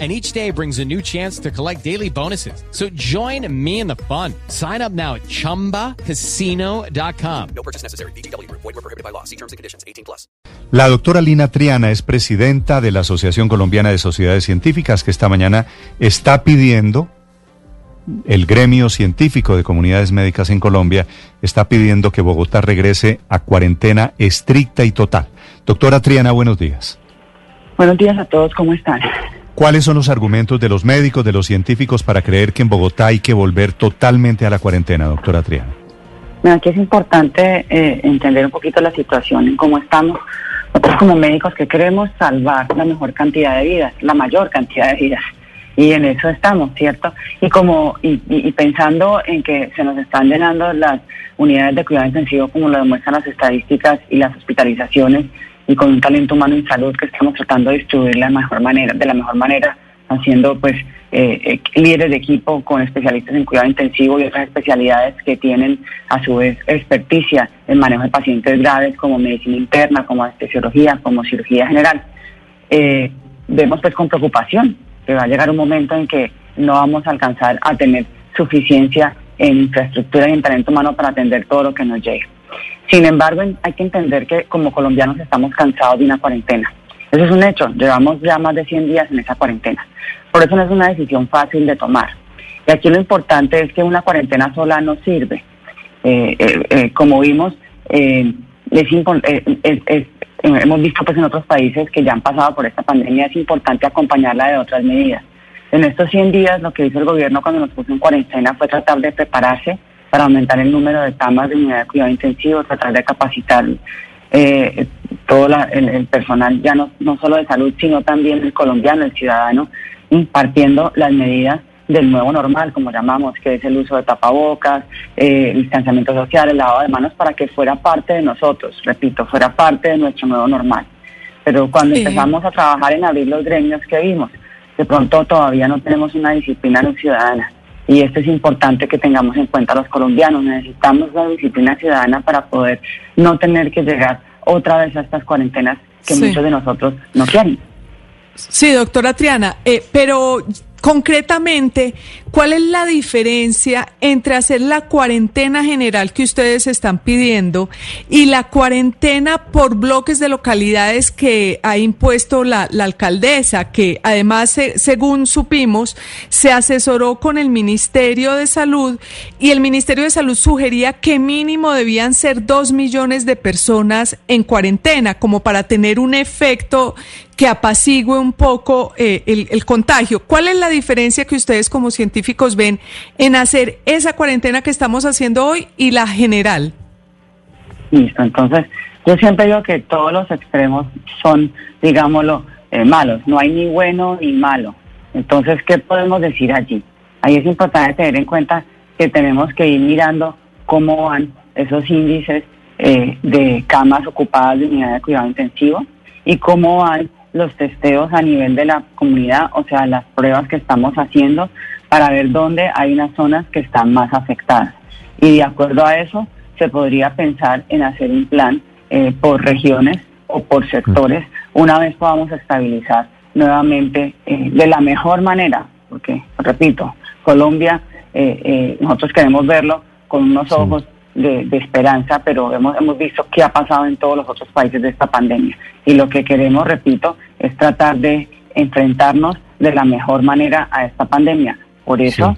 and each day brings a new chance to collect daily bonuses. So join me in the fun. Sign up now at ChumbaCasino.com. No purchase necessary. BGW. Void were prohibited by law. See terms and conditions. 18 plus. La doctora Lina Triana es presidenta de la Asociación Colombiana de Sociedades Científicas que esta mañana está pidiendo el gremio científico de comunidades médicas en Colombia está pidiendo que Bogotá regrese a cuarentena estricta y total. Doctora Triana, buenos días. Buenos días a todos, ¿cómo están? ¿Cuáles son los argumentos de los médicos, de los científicos para creer que en Bogotá hay que volver totalmente a la cuarentena, doctora Triana? aquí es importante eh, entender un poquito la situación en cómo estamos. Nosotros como médicos que queremos salvar la mejor cantidad de vidas, la mayor cantidad de vidas. Y en eso estamos, ¿cierto? Y como y, y pensando en que se nos están llenando las unidades de cuidado intensivo, como lo demuestran las estadísticas y las hospitalizaciones, y con un talento humano en salud que estamos tratando de distribuir la mejor manera, de la mejor manera, haciendo pues eh, eh, líderes de equipo con especialistas en cuidado intensivo y otras especialidades que tienen a su vez experticia en manejo de pacientes graves como medicina interna, como anestesiología, como cirugía general. Eh, vemos pues con preocupación que va a llegar un momento en que no vamos a alcanzar a tener suficiencia en infraestructura y en talento humano para atender todo lo que nos llegue. Sin embargo, hay que entender que como colombianos estamos cansados de una cuarentena. Eso es un hecho, llevamos ya más de 100 días en esa cuarentena. Por eso no es una decisión fácil de tomar. Y aquí lo importante es que una cuarentena sola no sirve. Eh, eh, eh, como vimos, es, hemos visto pues en otros países que ya han pasado por esta pandemia, es importante acompañarla de otras medidas. En estos 100 días lo que hizo el gobierno cuando nos puso en cuarentena fue tratar de prepararse para aumentar el número de camas de unidad de cuidado intensivo, tratar de capacitar eh, todo el, personal, ya no, no solo de salud, sino también el colombiano, el ciudadano, impartiendo las medidas del nuevo normal, como llamamos, que es el uso de tapabocas, eh, el distanciamiento social, el lavado de manos, para que fuera parte de nosotros, repito, fuera parte de nuestro nuevo normal. Pero cuando empezamos a trabajar en abrir los gremios que vimos, de pronto todavía no tenemos una disciplina no ciudadana. Y esto es importante que tengamos en cuenta los colombianos. Necesitamos la disciplina ciudadana para poder no tener que llegar otra vez a estas cuarentenas que muchos de nosotros no quieren. Sí, doctora Triana, eh, pero concretamente, ¿cuál es la diferencia entre hacer la cuarentena general que ustedes están pidiendo y la cuarentena por bloques de localidades que ha impuesto la, alcaldesa, que además, según supimos, se asesoró con el Ministerio de Salud y el Ministerio de Salud sugería que mínimo debían ser dos millones de personas en cuarentena, como para tener un efecto que apacigüe un poco eh, el, contagio. ¿Cuál es la diferencia que ustedes como científicos ven en hacer esa cuarentena que estamos haciendo hoy y la general? Listo, entonces yo siempre digo que todos los extremos son, digámoslo, eh, malos. No hay ni bueno ni malo. Entonces, ¿qué podemos decir allí? Ahí es importante tener en cuenta que tenemos que ir mirando cómo van esos índices eh, de camas ocupadas de unidad de cuidado intensivo y cómo van los testeos a nivel de la comunidad, o sea, las pruebas que estamos haciendo para ver dónde hay unas zonas que están más afectadas. Y de acuerdo a eso, se podría pensar en hacer un plan eh, por regiones o por sectores una vez podamos estabilizar nuevamente eh, de la mejor manera, porque, repito, Colombia, eh, nosotros queremos verlo con unos ojos de, esperanza, pero hemos, hemos visto qué ha pasado en todos los otros países de esta pandemia. Y lo que queremos, repito, es tratar de enfrentarnos de la mejor manera a esta pandemia. Por eso,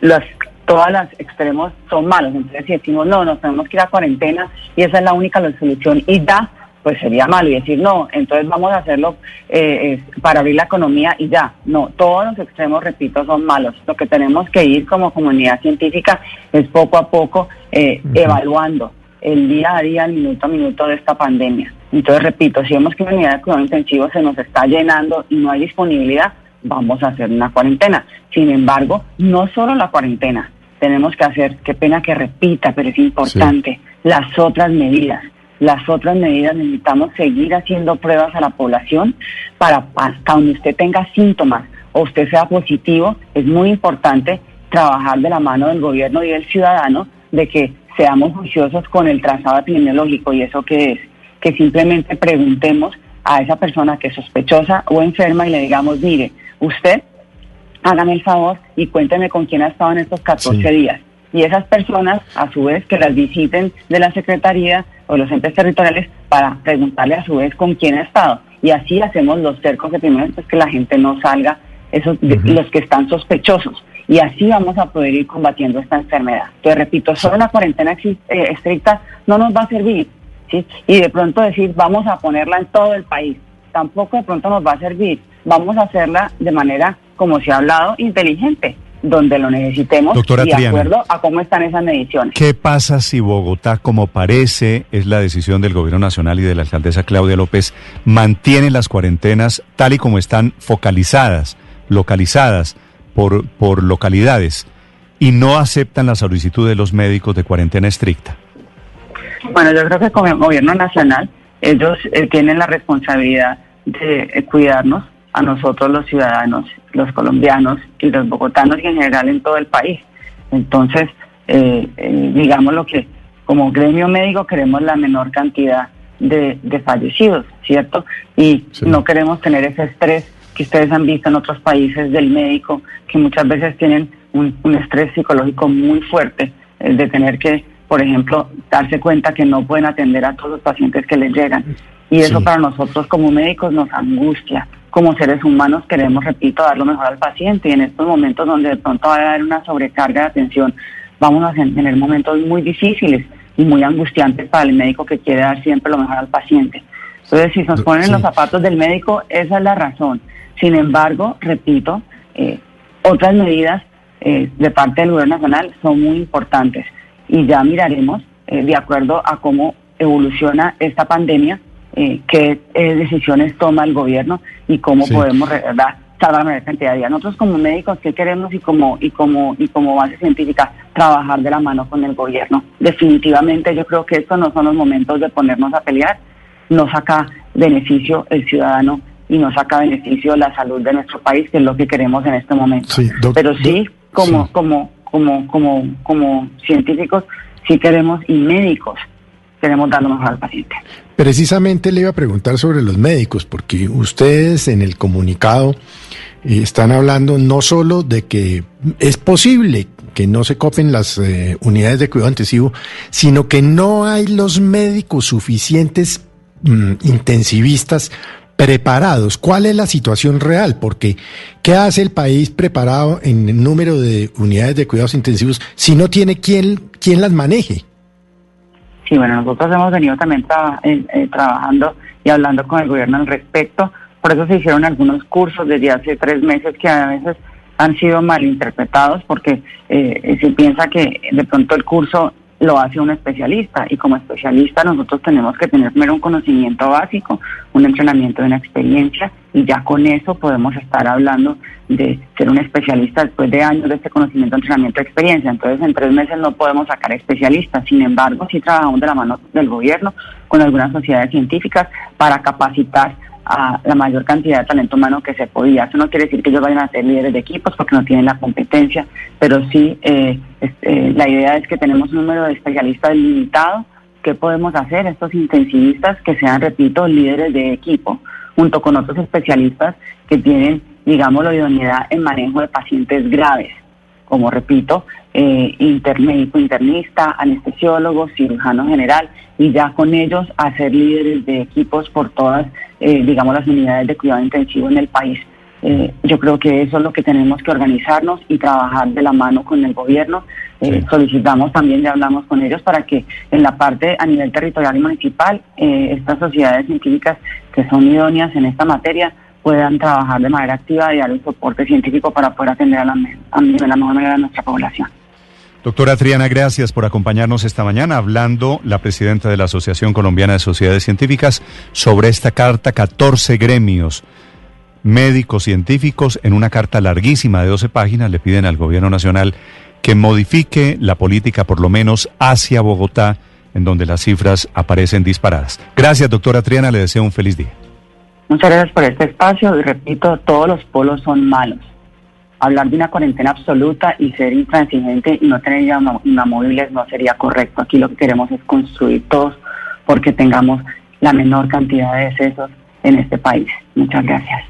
los, todas las extremos son malos. Entonces, si decimos, no, nos tenemos que ir a cuarentena y esa es la única solución y da, pues sería malo y decir, no, entonces vamos a hacerlo eh, para abrir la economía y ya. No, todos los extremos, repito, son malos. Lo que tenemos que ir como comunidad científica es poco a poco eh, evaluando el día a día, el minuto a minuto de esta pandemia. Entonces, repito, si vemos que la unidad de cuidado intensivo se nos está llenando y no hay disponibilidad, vamos a hacer una cuarentena. Sin embargo, no solo la cuarentena, tenemos que hacer, qué pena que repita, pero es importante, las otras medidas las otras medidas, necesitamos seguir haciendo pruebas a la población para hasta donde usted tenga síntomas o usted sea positivo, es muy importante trabajar de la mano del gobierno y del ciudadano de que seamos juiciosos con el trazado epidemiológico y eso que es, que simplemente preguntemos a esa persona que es sospechosa o enferma y le digamos, mire, usted hágame el favor y cuénteme con quién ha estado en estos 14 días. Y esas personas, a su vez, que las visiten de la Secretaría o los entes territoriales para preguntarle a su vez con quién ha estado. Y así hacemos los cercos de primero, pues que la gente no salga, esos los que están sospechosos. Y así vamos a poder ir combatiendo esta enfermedad. Te repito, solo una cuarentena eh, estricta no nos va a servir. ¿sí? Y de pronto decir, vamos a ponerla en todo el país. Tampoco de pronto nos va a servir. Vamos a hacerla de manera como se ha hablado, inteligente, donde lo necesitemos Doctora y de acuerdo a cómo están esas mediciones. ¿Qué pasa si Bogotá, como parece, es la decisión del gobierno nacional y de la alcaldesa Claudia López, mantiene las cuarentenas tal y como están focalizadas, localizadas por, por localidades y no aceptan la solicitud de los médicos de cuarentena estricta? Bueno, yo creo que como gobierno nacional ellos eh, tienen la responsabilidad de eh, cuidarnos a nosotros los ciudadanos, los colombianos y los bogotanos y en general en todo el país. Entonces, eh, eh, digamos lo que como gremio médico queremos la menor cantidad de, fallecidos, ¿cierto? Y no queremos tener ese estrés que ustedes han visto en otros países del médico, que muchas veces tienen un, estrés psicológico muy fuerte eh, de tener que, por ejemplo, darse cuenta que no pueden atender a todos los pacientes que les llegan. Y eso para nosotros como médicos nos angustia como seres humanos queremos, repito, dar lo mejor al paciente y en estos momentos donde de pronto va a haber una sobrecarga de atención, vamos a tener momentos muy difíciles y muy angustiantes para el médico que quiere dar siempre lo mejor al paciente. Entonces, si nos ponen los zapatos del médico, esa es la razón. Sin embargo, repito, eh, otras medidas eh, de parte del gobierno nacional son muy importantes y ya miraremos, eh, de acuerdo a cómo evoluciona esta pandemia, eh, qué eh, decisiones toma el gobierno y cómo podemos ¿verdad? salvar la cantidad de días. Nosotros como médicos, ¿qué queremos y como, y, como, y como base científica? Trabajar de la mano con el gobierno. Definitivamente yo creo que estos no son los momentos de ponernos a pelear. No saca beneficio el ciudadano y no saca beneficio la salud de nuestro país, que es lo que queremos en este momento. Pero sí, como, como, como, como, como científicos, sí queremos y médicos queremos dar lo mejor al paciente. Precisamente le iba a preguntar sobre los médicos, porque ustedes en el comunicado eh, están hablando no solo de que es posible que no se copen las eh, unidades de cuidado intensivo, sino que no hay los médicos suficientes mm, intensivistas preparados. ¿Cuál es la situación real? Porque ¿qué hace el país preparado en el número de unidades de cuidados intensivos si no tiene quien, quien las maneje? Sí, bueno, nosotros hemos venido también eh, trabajando y hablando con el gobierno al respecto. Por eso se hicieron algunos cursos desde hace tres meses que a veces han sido malinterpretados porque eh, se piensa que de pronto el curso lo hace un especialista y como especialista nosotros tenemos que tener primero un conocimiento básico, un entrenamiento, una experiencia y ya con eso podemos estar hablando de ser un especialista después de años de este conocimiento, entrenamiento, experiencia. Entonces en tres meses no podemos sacar especialistas, sin embargo sí trabajamos de la mano del gobierno con algunas sociedades científicas para capacitar a la mayor cantidad de talento humano que se podía. Eso no quiere decir que ellos vayan a ser líderes de equipos porque no tienen la competencia, pero sí eh, eh, la idea es que tenemos un número de especialistas limitado. ¿Qué podemos hacer? Estos intensivistas que sean, repito, líderes de equipo, junto con otros especialistas que tienen, digamos, la idoneidad en manejo de pacientes graves, como repito, eh, intermédico internista, anestesiólogo, cirujano general, y ya con ellos hacer líderes de equipos por todas, eh, digamos, las unidades de cuidado intensivo en el país. Eh, yo creo que eso es lo que tenemos que organizarnos y trabajar de la mano con el gobierno. Eh, solicitamos también, ya hablamos con ellos, para que en la parte a nivel territorial y municipal, estas sociedades científicas que son idóneas en esta materia puedan trabajar de manera activa y dar un soporte científico para poder atender a la, a la mejor manera nuestra población. Doctora Triana, gracias por acompañarnos esta mañana hablando la presidenta de la Asociación Colombiana de Sociedades Científicas sobre esta carta 14 gremios médicos científicos en una carta larguísima de 12 páginas le piden al gobierno nacional que modifique la política por lo menos hacia Bogotá en donde las cifras aparecen disparadas. Gracias, doctora Triana, le deseo un feliz día. Muchas gracias por este espacio y repito, todos los polos son malos. Hablar de una cuarentena absoluta y ser intransigente y no tener inamovibles no sería correcto. Aquí lo que queremos es construir todos porque tengamos la menor cantidad de decesos en este país. Muchas gracias.